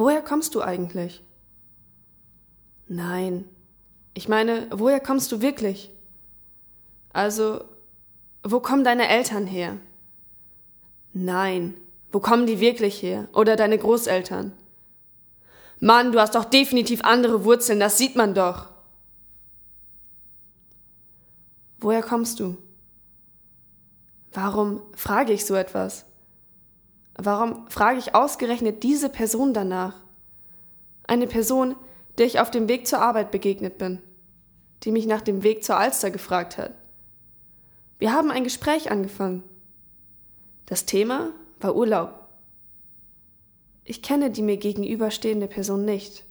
woher kommst du eigentlich? Nein, ich meine, woher kommst du wirklich? Also, wo kommen deine Eltern her? Nein, wo kommen die wirklich her? Oder deine Großeltern? Mann, du hast doch definitiv andere Wurzeln, das sieht man doch. Woher kommst du? Warum frage ich so etwas? Warum frage ich ausgerechnet diese Person danach? Eine Person, der ich auf dem Weg zur Arbeit begegnet bin, die mich nach dem Weg zur Alster gefragt hat. Wir haben ein Gespräch angefangen. Das Thema war Urlaub. Ich kenne die mir gegenüberstehende Person nicht,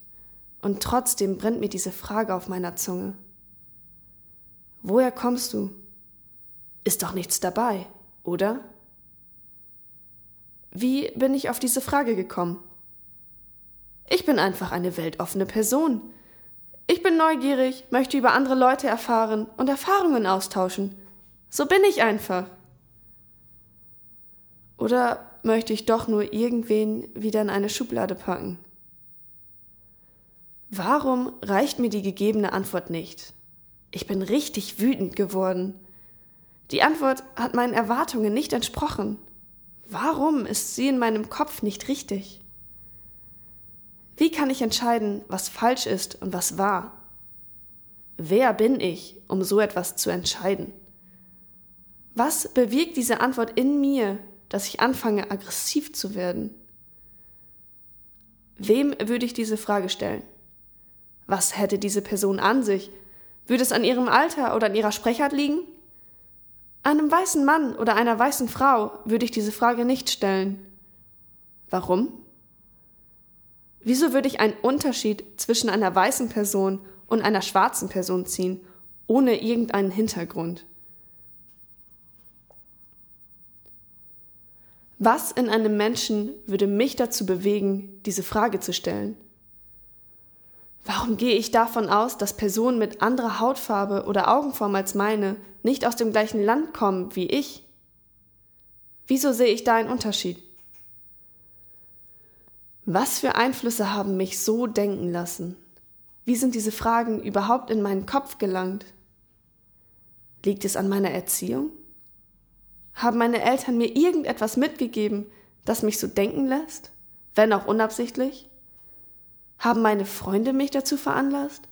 und trotzdem brennt mir diese Frage auf meiner Zunge. Woher kommst du? Ist doch nichts dabei, oder? Wie bin ich auf diese Frage gekommen? Ich bin einfach eine weltoffene Person. Ich bin neugierig, möchte über andere Leute erfahren und Erfahrungen austauschen. So bin ich einfach. Oder möchte ich doch nur irgendwen wieder in eine Schublade packen? Warum reicht mir die gegebene Antwort nicht? Ich bin richtig wütend geworden. Die Antwort hat meinen Erwartungen nicht entsprochen. Warum ist sie in meinem Kopf nicht richtig? Wie kann ich entscheiden, was falsch ist und was wahr? Wer bin ich, um so etwas zu entscheiden? Was bewirkt diese Antwort in mir, dass ich anfange, aggressiv zu werden? Wem würde ich diese Frage stellen? Was hätte diese Person an sich? Würde es an ihrem Alter oder an ihrer Sprechart liegen? Einem weißen Mann oder einer weißen Frau würde ich diese Frage nicht stellen. Warum? Wieso würde ich einen Unterschied zwischen einer weißen Person und einer schwarzen Person ziehen, ohne irgendeinen Hintergrund? Was in einem Menschen würde mich dazu bewegen, diese Frage zu stellen? Warum gehe ich davon aus, dass Personen mit anderer Hautfarbe oder Augenform als meine nicht aus dem gleichen Land kommen wie ich? Wieso sehe ich da einen Unterschied? Was für Einflüsse haben mich so denken lassen? Wie sind diese Fragen überhaupt in meinen Kopf gelangt? Liegt es an meiner Erziehung? Haben meine Eltern mir irgendetwas mitgegeben, das mich so denken lässt, wenn auch unabsichtlich? Haben meine Freunde mich dazu veranlasst?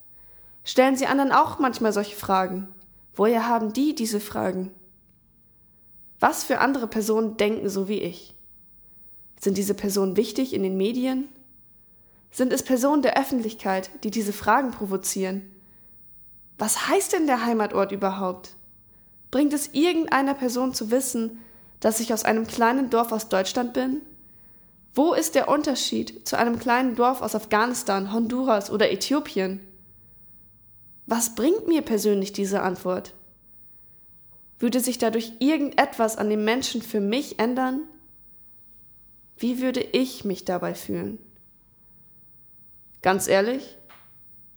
Stellen sie anderen auch manchmal solche Fragen? Woher haben die diese Fragen? Was für andere Personen denken so wie ich? Sind diese Personen wichtig in den Medien? Sind es Personen der Öffentlichkeit, die diese Fragen provozieren? Was heißt denn der Heimatort überhaupt? Bringt es irgendeiner Person zu wissen, dass ich aus einem kleinen Dorf aus Deutschland bin? Wo ist der Unterschied zu einem kleinen Dorf aus Afghanistan, Honduras oder Äthiopien? Was bringt mir persönlich diese Antwort? Würde sich dadurch irgendetwas an dem Menschen für mich ändern? Wie würde ich mich dabei fühlen? Ganz ehrlich,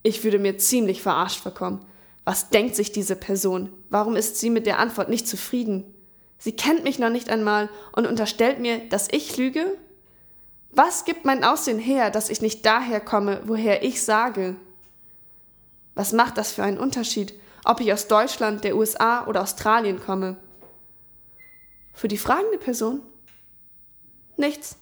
ich würde mir ziemlich verarscht vorkommen. Was denkt sich diese Person? Warum ist sie mit der Antwort nicht zufrieden? Sie kennt mich noch nicht einmal und unterstellt mir, dass ich lüge? Was gibt mein Aussehen her, dass ich nicht daher komme, woher ich sage? Was macht das für einen Unterschied, ob ich aus Deutschland, der USA oder Australien komme? Für die fragende Person? Nichts.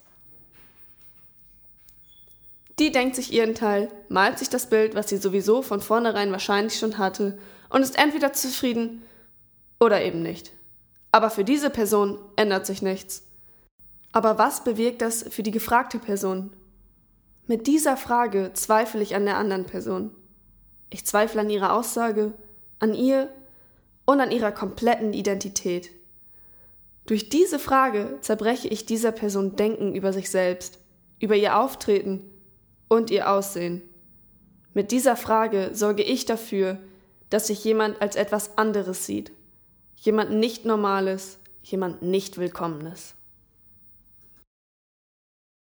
Die denkt sich ihren Teil, malt sich das Bild, was sie sowieso von vornherein wahrscheinlich schon hatte, und ist entweder zufrieden oder eben nicht. Aber für diese Person ändert sich nichts. Aber was bewirkt das für die gefragte Person? Mit dieser Frage zweifle ich an der anderen Person. Ich zweifle an ihrer Aussage, an ihr und an ihrer kompletten Identität. Durch diese Frage zerbreche ich dieser Person Denken über sich selbst, über ihr Auftreten und ihr Aussehen. Mit dieser Frage sorge ich dafür, dass sich jemand als etwas anderes sieht, jemand nicht Normales, jemand nicht Willkommenes.